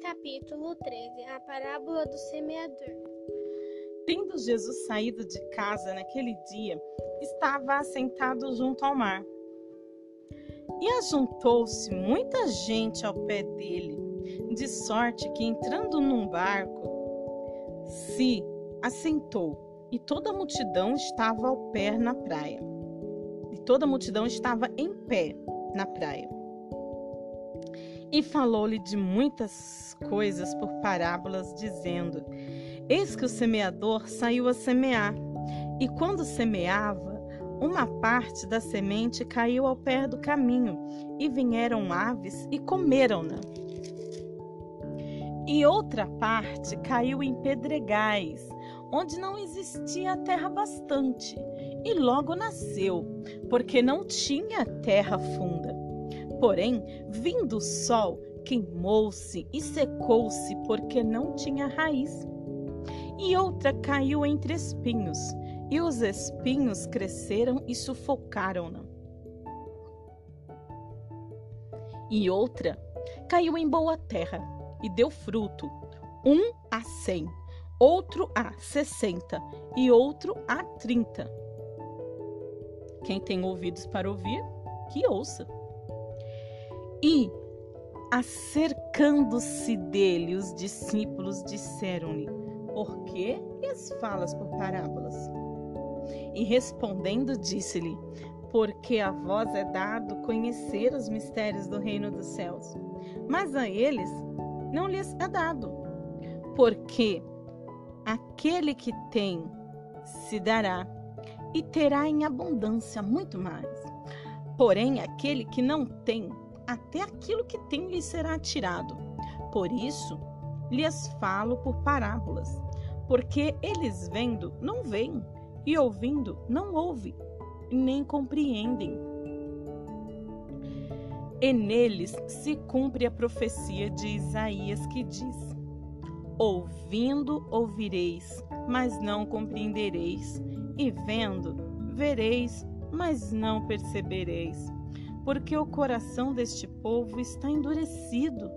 Capítulo 13 A parábola do semeador. Tendo Jesus saído de casa naquele dia, estava assentado junto ao mar. E ajuntou-se muita gente ao pé dele, de sorte que, entrando num barco, se assentou, e toda a multidão estava ao pé na praia. E toda a multidão estava em pé na praia e falou-lhe de muitas coisas por parábolas, dizendo: Eis que o semeador saiu a semear, e quando semeava, uma parte da semente caiu ao pé do caminho, e vieram aves e comeram-na. E outra parte caiu em pedregais, onde não existia terra bastante, e logo nasceu, porque não tinha terra funda. Porém, vindo o sol, queimou-se e secou-se, porque não tinha raiz. E outra caiu entre espinhos, e os espinhos cresceram e sufocaram-na. E outra caiu em boa terra e deu fruto, um a cem, outro a sessenta e outro a trinta. Quem tem ouvidos para ouvir, que ouça. E, acercando-se dele, os discípulos disseram-lhe: Por que lhes falas por parábolas? E respondendo, disse-lhe: Porque a vós é dado conhecer os mistérios do reino dos céus, mas a eles não lhes é dado. Porque aquele que tem se dará e terá em abundância muito mais. Porém, aquele que não tem, até aquilo que tem lhe será tirado. Por isso, lhes falo por parábolas, porque eles vendo não veem, e ouvindo não ouvem, nem compreendem. E neles se cumpre a profecia de Isaías que diz: Ouvindo ouvireis, mas não compreendereis, e vendo vereis, mas não percebereis porque o coração deste povo está endurecido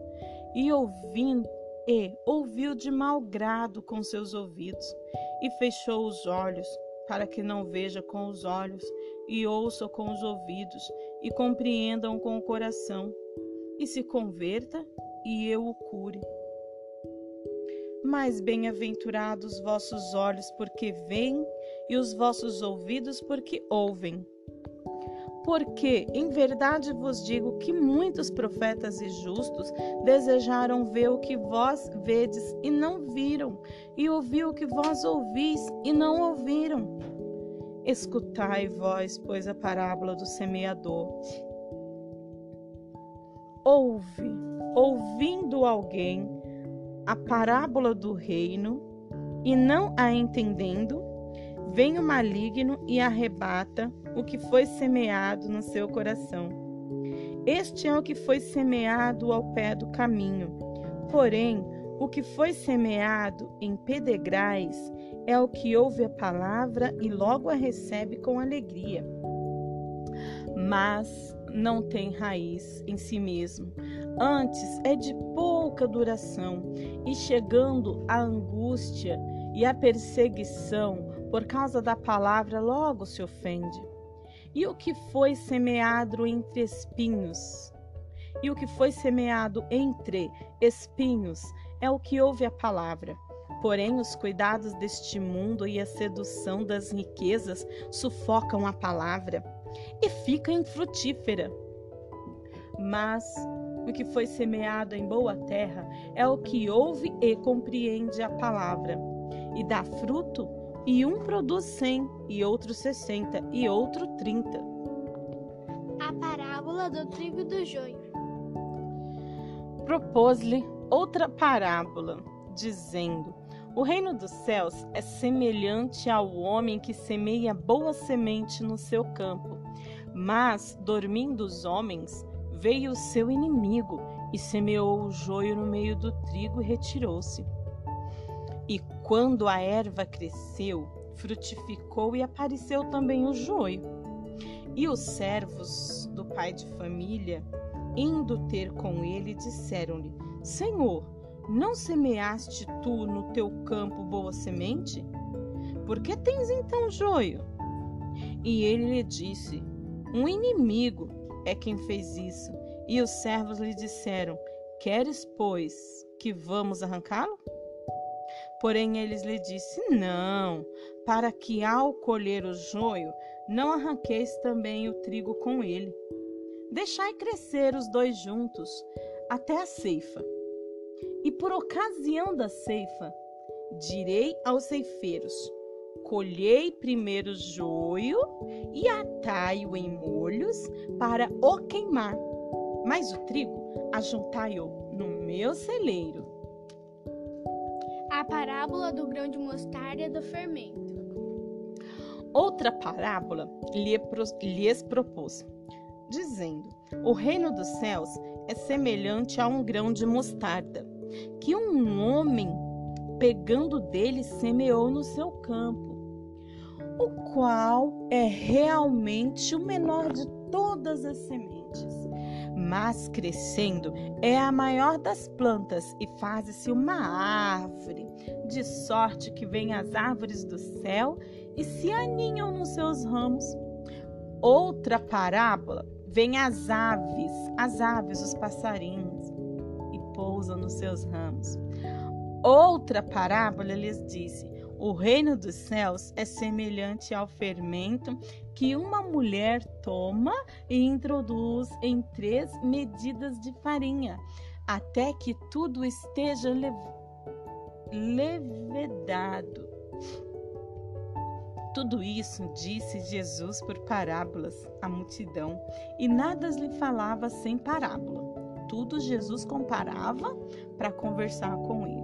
e ouvindo e ouviu de mau grado com seus ouvidos e fechou os olhos para que não veja com os olhos e ouça com os ouvidos e compreendam com o coração e se converta e eu o cure. Mais bem-aventurados vossos olhos porque veem e os vossos ouvidos porque ouvem. Porque, em verdade vos digo que muitos profetas e justos desejaram ver o que vós vedes e não viram, e ouvir o que vós ouvis e não ouviram. Escutai vós, pois, a parábola do semeador. Ouve, ouvindo alguém a parábola do reino e não a entendendo, vem o maligno e arrebata o que foi semeado no seu coração. Este é o que foi semeado ao pé do caminho. Porém, o que foi semeado em pedregais é o que ouve a palavra e logo a recebe com alegria. Mas não tem raiz em si mesmo. Antes é de pouca duração e chegando a angústia e a perseguição por causa da palavra, logo se ofende. E o que foi semeado entre espinhos? E o que foi semeado entre espinhos é o que ouve a palavra. Porém, os cuidados deste mundo e a sedução das riquezas sufocam a palavra e fica infrutífera. Mas o que foi semeado em boa terra é o que ouve e compreende a palavra e dá fruto e um produz cem, e outro sessenta, e outro trinta. A parábola do trigo do joio. Propôs-lhe outra parábola, dizendo: O reino dos céus é semelhante ao homem que semeia boa semente no seu campo. Mas, dormindo os homens, veio o seu inimigo e semeou o joio no meio do trigo e retirou-se. Quando a erva cresceu, frutificou e apareceu também o joio. E os servos do pai de família, indo ter com ele, disseram-lhe: Senhor, Não semeaste tu no teu campo boa semente? Por que tens então joio? E ele lhe disse: Um inimigo é quem fez isso. E os servos lhe disseram: Queres, pois, que vamos arrancá-lo? Porém, eles lhe disse: Não, para que ao colher o joio, não arranqueis também o trigo com ele. Deixai crescer os dois juntos até a ceifa. E por ocasião da ceifa, direi aos ceifeiros: Colhei primeiro o joio e atai-o em molhos para o queimar, mas o trigo ajuntai-o no meu celeiro. A parábola do grão de mostarda e do fermento. Outra parábola lhes propôs, dizendo: O reino dos céus é semelhante a um grão de mostarda, que um homem, pegando dele, semeou no seu campo, o qual é realmente o menor de todas as sementes. Mas crescendo é a maior das plantas e faz-se uma árvore, de sorte que vêm as árvores do céu e se aninham nos seus ramos. Outra parábola vem as aves, as aves, os passarinhos, e pousam nos seus ramos. Outra parábola lhes disse: O reino dos céus é semelhante ao fermento que uma mulher toma e introduz em três medidas de farinha, até que tudo esteja levedado. Tudo isso disse Jesus por parábolas à multidão, e nada lhe falava sem parábola. Tudo Jesus comparava para conversar com eles.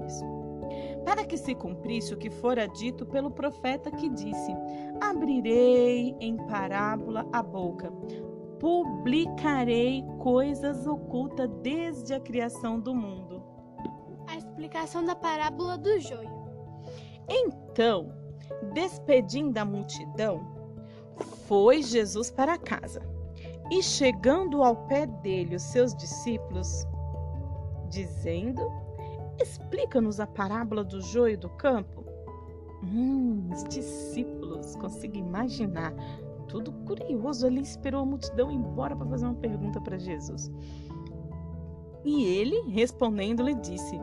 Para que se cumprisse o que fora dito pelo profeta que disse: Abrirei em parábola a boca, publicarei coisas ocultas desde a criação do mundo. A explicação da parábola do joio. Então, Despedindo a multidão, foi Jesus para casa. E chegando ao pé dele os seus discípulos, dizendo: Explica-nos a parábola do joio do campo. Hum, os discípulos, consigo imaginar, tudo curioso ali, esperou a multidão embora para fazer uma pergunta para Jesus. E ele, respondendo, lhe disse: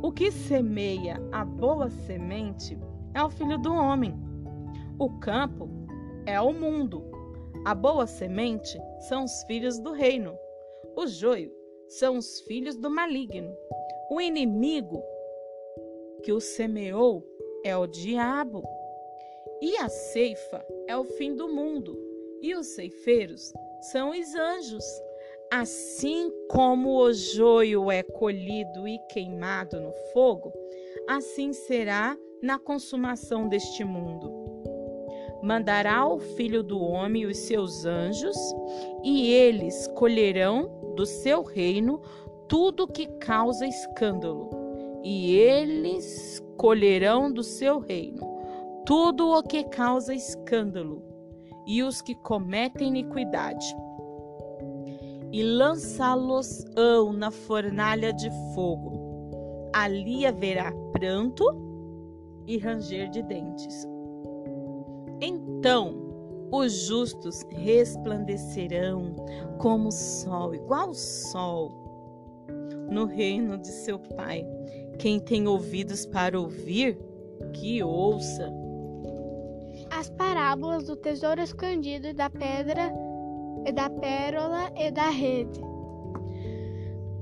O que semeia a boa semente é o filho do homem. O campo é o mundo. A boa semente são os filhos do reino. O joio são os filhos do maligno. O inimigo que o semeou é o diabo. E a ceifa é o fim do mundo. E os ceifeiros são os anjos. Assim como o joio é colhido e queimado no fogo, assim será na consumação deste mundo. Mandará o Filho do Homem os seus anjos, e eles colherão do seu reino tudo que causa escândalo, e eles colherão do seu reino tudo o que causa escândalo, e os que cometem iniquidade, e lançá-los-ão na fornalha de fogo. Ali haverá pranto e ranger de dentes. Então os justos resplandecerão como o sol, igual o sol, no reino de seu Pai. Quem tem ouvidos para ouvir, que ouça. As parábolas do tesouro escondido e da pedra e da pérola e da rede.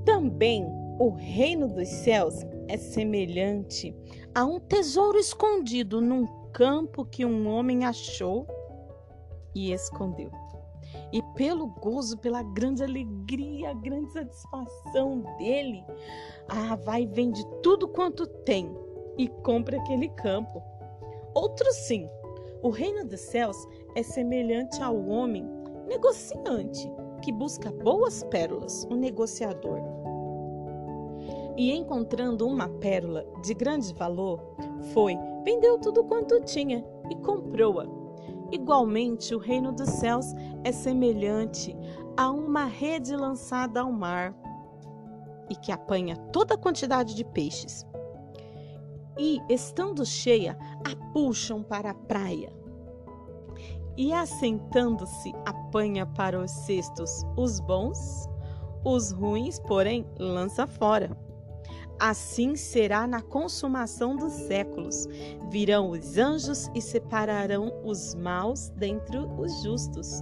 Também o reino dos céus é semelhante a um tesouro escondido num campo que um homem achou e escondeu. E pelo gozo, pela grande alegria, grande satisfação dele, ah, vai e vende tudo quanto tem e compra aquele campo. Outro sim, o reino dos céus é semelhante ao homem negociante que busca boas pérolas, um negociador e encontrando uma pérola de grande valor, foi, vendeu tudo quanto tinha e comprou-a. Igualmente, o reino dos céus é semelhante a uma rede lançada ao mar, e que apanha toda a quantidade de peixes. E, estando cheia, a puxam para a praia. E, assentando-se, apanha para os cestos os bons, os ruins, porém, lança fora. Assim será na consumação dos séculos. Virão os anjos e separarão os maus dentre os justos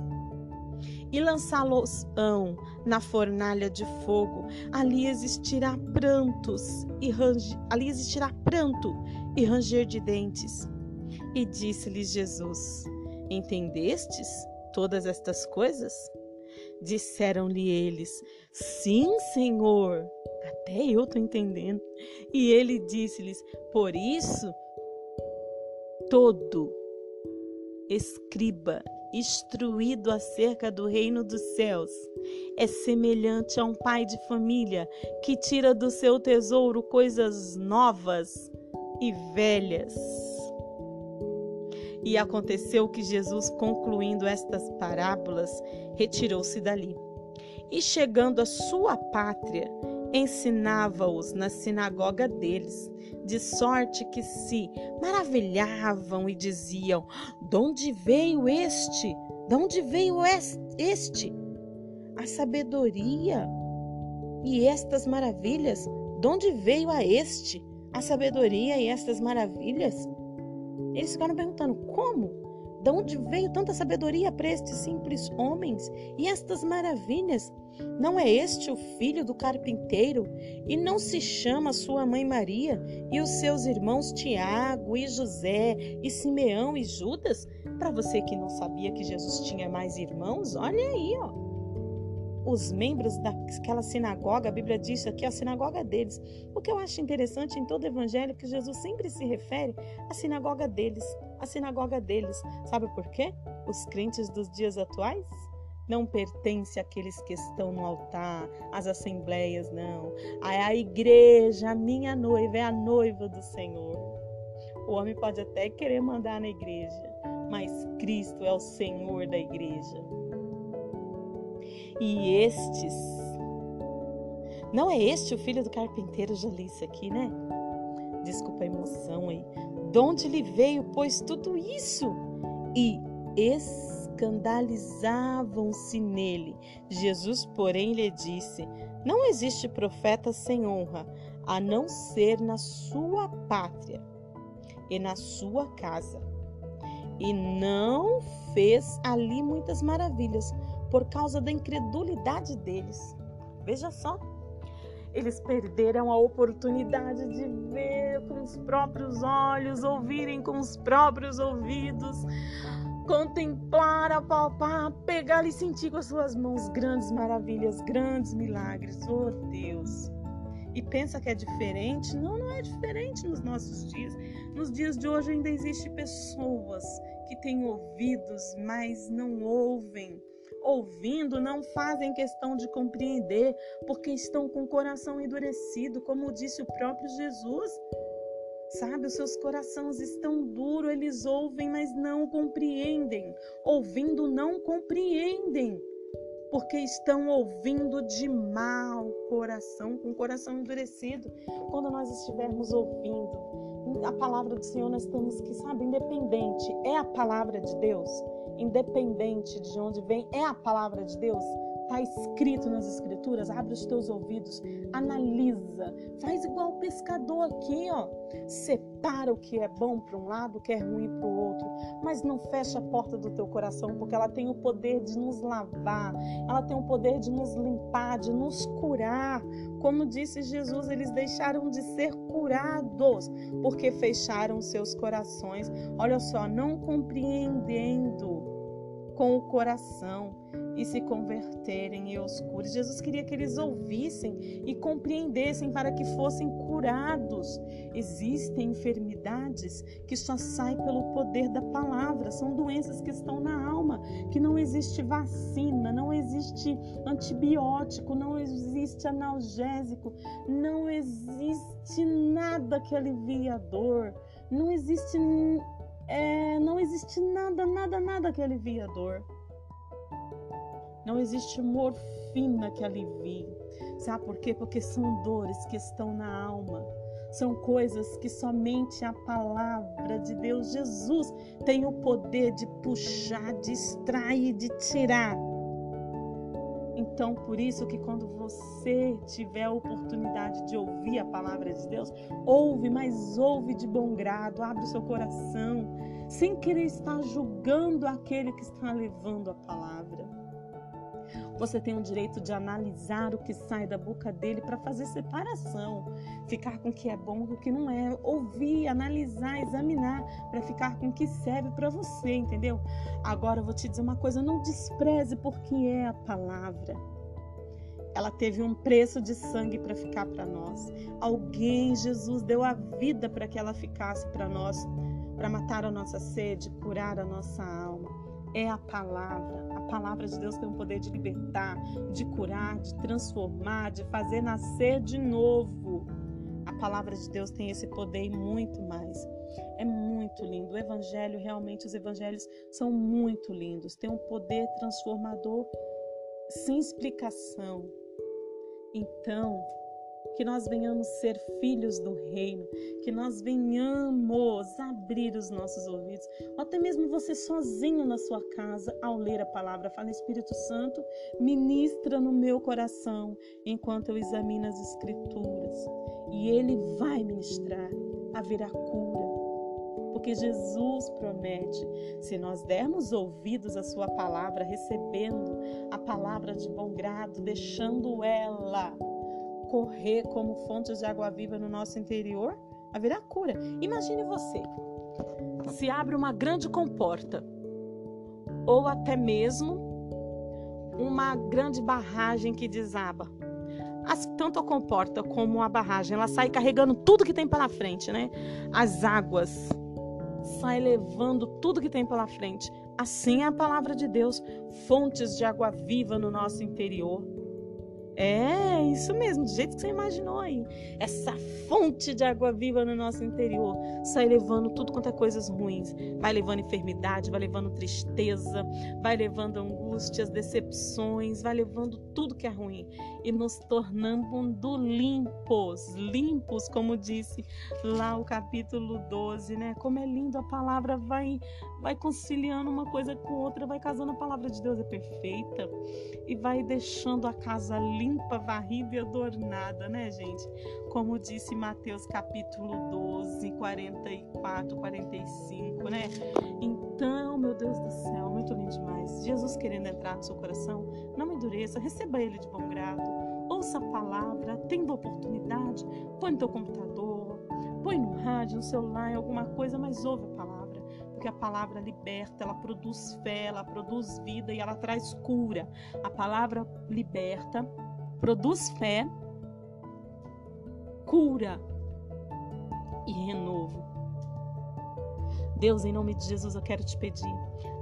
e lançá-los-ão na fornalha de fogo. Ali existirá prantos e range, ali existirá pranto e ranger de dentes. E disse-lhes Jesus: Entendestes todas estas coisas? Disseram-lhe eles: Sim, Senhor. Até eu estou entendendo. E ele disse-lhes: Por isso, todo escriba instruído acerca do reino dos céus. É semelhante a um pai de família que tira do seu tesouro coisas novas e velhas. E aconteceu que Jesus, concluindo estas parábolas, retirou-se dali. E chegando à sua pátria, ensinava-os na sinagoga deles, de sorte que se maravilhavam e diziam: De onde veio este? De onde veio este? A sabedoria e estas maravilhas? De onde veio a este? A sabedoria e estas maravilhas? Eles ficaram perguntando: como? De onde veio tanta sabedoria para estes simples homens e estas maravilhas? Não é este o filho do carpinteiro? E não se chama sua mãe Maria e os seus irmãos Tiago e José e Simeão e Judas? Para você que não sabia que Jesus tinha mais irmãos, olha aí, ó. Os membros daquela sinagoga, a Bíblia diz aqui, a sinagoga deles. O que eu acho interessante em todo o evangelho é que Jesus sempre se refere à sinagoga deles, a sinagoga deles. Sabe por quê? Os crentes dos dias atuais não pertence àqueles que estão no altar, às assembleias, não. É a igreja, a minha noiva, é a noiva do Senhor. O homem pode até querer mandar na igreja, mas Cristo é o Senhor da igreja. E estes. Não é este o filho do carpinteiro? Já li isso aqui, né? Desculpa a emoção aí. De onde lhe veio, pois, tudo isso? E escandalizavam-se nele. Jesus, porém, lhe disse: Não existe profeta sem honra, a não ser na sua pátria e na sua casa. E não fez ali muitas maravilhas por causa da incredulidade deles. Veja só, eles perderam a oportunidade de ver com os próprios olhos, ouvirem com os próprios ouvidos, contemplar, apalpar, pegar e sentir com as suas mãos grandes maravilhas, grandes milagres. Oh Deus! E pensa que é diferente? Não, não é diferente nos nossos dias. Nos dias de hoje ainda existem pessoas que têm ouvidos, mas não ouvem ouvindo, não fazem questão de compreender, porque estão com o coração endurecido, como disse o próprio Jesus. Sabe, os seus corações estão duros, eles ouvem, mas não compreendem. Ouvindo, não compreendem, porque estão ouvindo de mau coração, com o coração endurecido. Quando nós estivermos ouvindo a palavra do Senhor, nós temos que, sabe, independente, é a palavra de Deus independente de onde vem, é a palavra de Deus. Está escrito nas Escrituras, abre os teus ouvidos, analisa, faz igual o pescador aqui, ó. Separa o que é bom para um lado, o que é ruim para o outro, mas não fecha a porta do teu coração, porque ela tem o poder de nos lavar, ela tem o poder de nos limpar, de nos curar. Como disse Jesus, eles deixaram de ser curados porque fecharam seus corações. Olha só, não compreendendo com o coração e se converterem e os cure. Jesus queria que eles ouvissem e compreendessem para que fossem curados. Existem enfermidades que só saem pelo poder da palavra, são doenças que estão na alma, que não existe vacina, não existe antibiótico, não existe analgésico, não existe nada que alivie a dor, não existe é, não existe nada, nada, nada que alivie a dor. Não existe morfina fina que alivie. Sabe por quê? Porque são dores que estão na alma. São coisas que somente a palavra de Deus, Jesus, tem o poder de puxar, de extrair, de tirar. Então, por isso que quando você tiver a oportunidade de ouvir a palavra de Deus, ouve, mas ouve de bom grado, abre o seu coração, sem querer estar julgando aquele que está levando a palavra. Você tem o direito de analisar o que sai da boca dele para fazer separação, ficar com o que é bom e o que não é, ouvir, analisar, examinar para ficar com o que serve para você, entendeu? Agora eu vou te dizer uma coisa, não despreze porque é a palavra. Ela teve um preço de sangue para ficar para nós. Alguém, Jesus, deu a vida para que ela ficasse para nós, para matar a nossa sede, curar a nossa alma. É a palavra palavra de Deus tem o poder de libertar, de curar, de transformar, de fazer nascer de novo. A palavra de Deus tem esse poder e muito mais. É muito lindo. O evangelho, realmente, os evangelhos são muito lindos. Tem um poder transformador sem explicação. Então, que nós venhamos ser filhos do reino, que nós venhamos abrir os nossos ouvidos, ou até mesmo você sozinho na sua casa, ao ler a palavra, fala Espírito Santo, ministra no meu coração enquanto eu examino as Escrituras, e Ele vai ministrar, haverá cura. Porque Jesus promete, se nós dermos ouvidos à Sua palavra, recebendo a palavra de bom grado, deixando ela correr como fontes de água viva no nosso interior, haverá cura. Imagine você, se abre uma grande comporta, ou até mesmo uma grande barragem que desaba. As, tanto a comporta como a barragem, ela sai carregando tudo que tem pela frente, né? As águas sai levando tudo que tem pela frente. Assim é a palavra de Deus, fontes de água viva no nosso interior. É, isso mesmo, do jeito que você imaginou aí. Essa fonte de água viva no nosso interior sai levando tudo quanto é coisas ruins. Vai levando enfermidade, vai levando tristeza, vai levando angústias, decepções, vai levando tudo que é ruim e nos tornando limpos, limpos, como disse lá o capítulo 12, né? Como é lindo a palavra vai vai conciliando uma coisa com outra, vai casando a palavra de Deus é perfeita e vai deixando a casa limpa, varrida e adornada, né, gente? Como disse Mateus capítulo 12, 44, 45, né? Então, meu Deus do céu, muito lindo demais. Jesus querendo entrar no seu coração, não endureça, receba ele de bom grado. Ouça a palavra, tendo oportunidade, põe no teu computador, põe no rádio, no celular, em alguma coisa, mas ouve a palavra. Porque a palavra liberta, ela produz fé, ela produz vida e ela traz cura. A palavra liberta, produz fé, cura e renovo. Deus, em nome de Jesus, eu quero te pedir,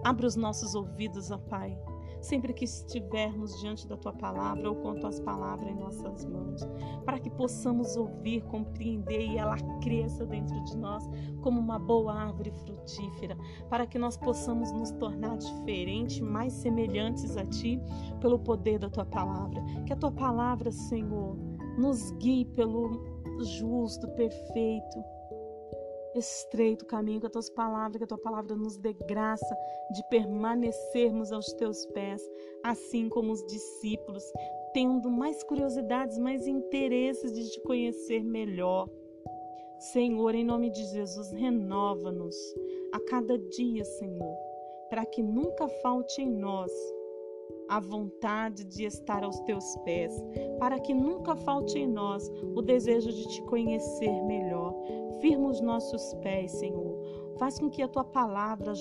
abra os nossos ouvidos, ó Pai, sempre que estivermos diante da tua palavra ou com tuas palavras em nossas mãos, para que possamos ouvir, compreender e ela cresça dentro de nós como uma boa árvore frutífera, para que nós possamos nos tornar diferentes, mais semelhantes a ti pelo poder da tua palavra. Que a tua palavra, Senhor, nos guie pelo justo, perfeito, estreito caminho, com as tuas palavras, que a tua palavra nos dê graça de permanecermos aos teus pés, assim como os discípulos, tendo mais curiosidades, mais interesses de te conhecer melhor. Senhor, em nome de Jesus, renova-nos a cada dia, Senhor, para que nunca falte em nós a vontade de estar aos teus pés, para que nunca falte em nós o desejo de te conhecer melhor. Firma os nossos pés, Senhor. Faz com que a tua palavra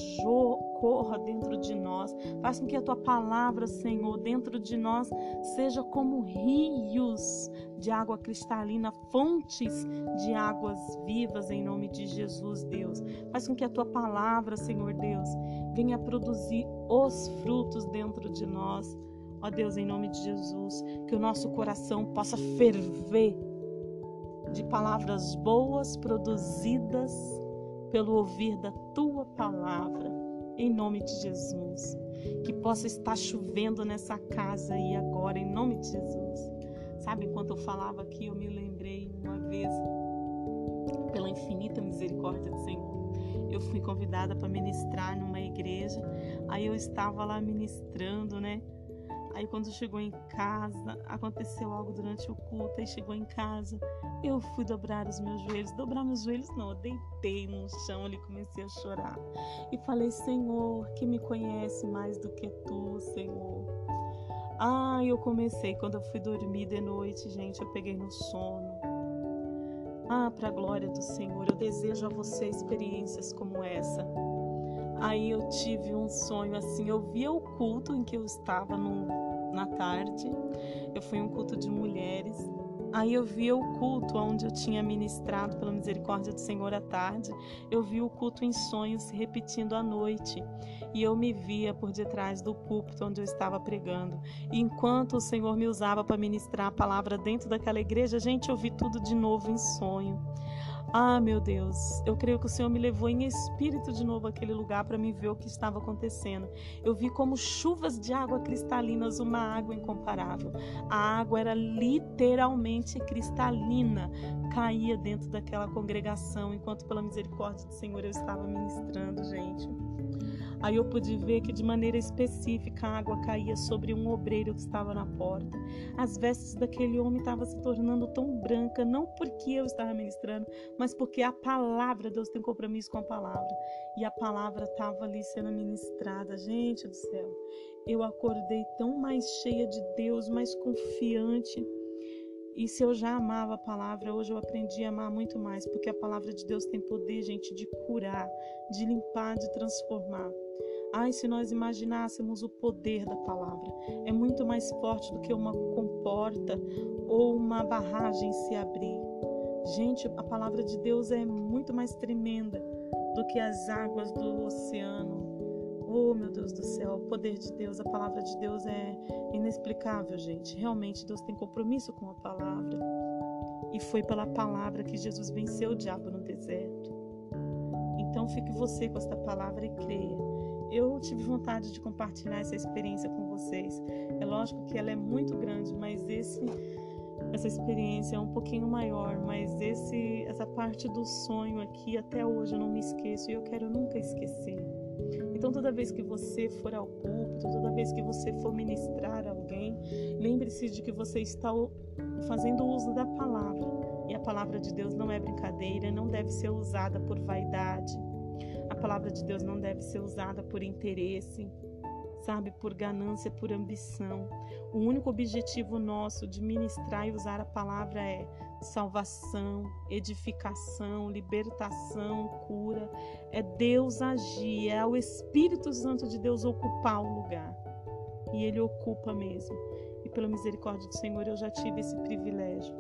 corra dentro de nós. Faz com que a tua palavra, Senhor, dentro de nós seja como rios de água cristalina, fontes de águas vivas em nome de Jesus, Deus. Faz com que a tua palavra, Senhor Deus, venha produzir os frutos dentro de nós. Ó Deus, em nome de Jesus, que o nosso coração possa ferver de palavras boas produzidas pelo ouvir da tua palavra. em nome de Jesus. Que possa estar chovendo nessa casa aí agora, em nome de Jesus. Sabe, enquanto eu falava aqui, eu me lembrei uma vez, pela infinita misericórdia do Senhor, eu fui convidada para ministrar numa igreja. Aí eu estava lá ministrando, né? Aí quando chegou em casa, aconteceu algo durante o culto, aí chegou em casa, eu fui dobrar os meus joelhos. Dobrar meus joelhos não, eu deitei no chão ali, comecei a chorar. E falei, Senhor, que me conhece mais do que tu, Senhor. Ah, eu comecei, quando eu fui dormir de noite, gente, eu peguei no sono. Ah, para a glória do Senhor, eu desejo a você experiências como essa. Aí eu tive um sonho assim, eu via o culto em que eu estava no, na tarde. Eu fui um culto de mulheres. Aí eu via o culto onde eu tinha ministrado pela misericórdia do Senhor à tarde. Eu vi o culto em sonhos se repetindo à noite. E eu me via por detrás do púlpito onde eu estava pregando. E enquanto o Senhor me usava para ministrar a palavra dentro daquela igreja, gente, eu vi tudo de novo em sonho. Ah, meu Deus, eu creio que o Senhor me levou em espírito de novo àquele lugar para me ver o que estava acontecendo. Eu vi como chuvas de água cristalinas, uma água incomparável. A água era literalmente cristalina, caía dentro daquela congregação, enquanto pela misericórdia do Senhor eu estava ministrando, gente. Aí eu pude ver que de maneira específica a água caía sobre um obreiro que estava na porta. As vestes daquele homem estavam se tornando tão branca, não porque eu estava ministrando, mas porque a palavra, Deus tem compromisso com a palavra. E a palavra estava ali sendo ministrada. Gente do céu, eu acordei tão mais cheia de Deus, mais confiante. E se eu já amava a palavra, hoje eu aprendi a amar muito mais, porque a palavra de Deus tem poder, gente, de curar, de limpar, de transformar. Ai, se nós imaginássemos o poder da palavra, é muito mais forte do que uma comporta ou uma barragem se abrir. Gente, a palavra de Deus é muito mais tremenda do que as águas do oceano. Oh, meu Deus do céu, o poder de Deus, a palavra de Deus é inexplicável, gente. Realmente Deus tem compromisso com a palavra. E foi pela palavra que Jesus venceu o diabo no deserto. Então fique você com esta palavra e creia eu tive vontade de compartilhar essa experiência com vocês. É lógico que ela é muito grande, mas esse essa experiência é um pouquinho maior, mas esse essa parte do sonho aqui até hoje eu não me esqueço e eu quero nunca esquecer. Então toda vez que você for ao púlpito, toda vez que você for ministrar alguém, lembre-se de que você está fazendo uso da palavra. E a palavra de Deus não é brincadeira, não deve ser usada por vaidade a palavra de Deus não deve ser usada por interesse, sabe, por ganância, por ambição. O único objetivo nosso de ministrar e usar a palavra é salvação, edificação, libertação, cura. É Deus agir, é o Espírito Santo de Deus ocupar o lugar. E Ele ocupa mesmo. E pela misericórdia do Senhor eu já tive esse privilégio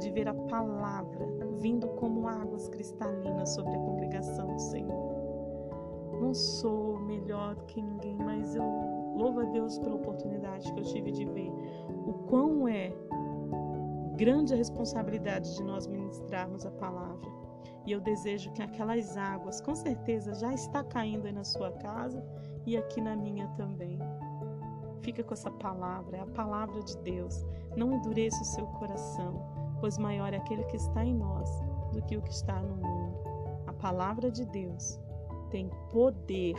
de ver a palavra vindo como águas cristalinas sobre a congregação do Senhor. Não sou melhor do que ninguém, mas eu louvo a Deus pela oportunidade que eu tive de ver o quão é grande a responsabilidade de nós ministrarmos a palavra. E eu desejo que aquelas águas, com certeza, já está caindo aí na sua casa e aqui na minha também. Fica com essa palavra, é a palavra de Deus. Não endureça o seu coração, pois maior é aquele que está em nós do que o que está no mundo. A palavra de Deus tem poder.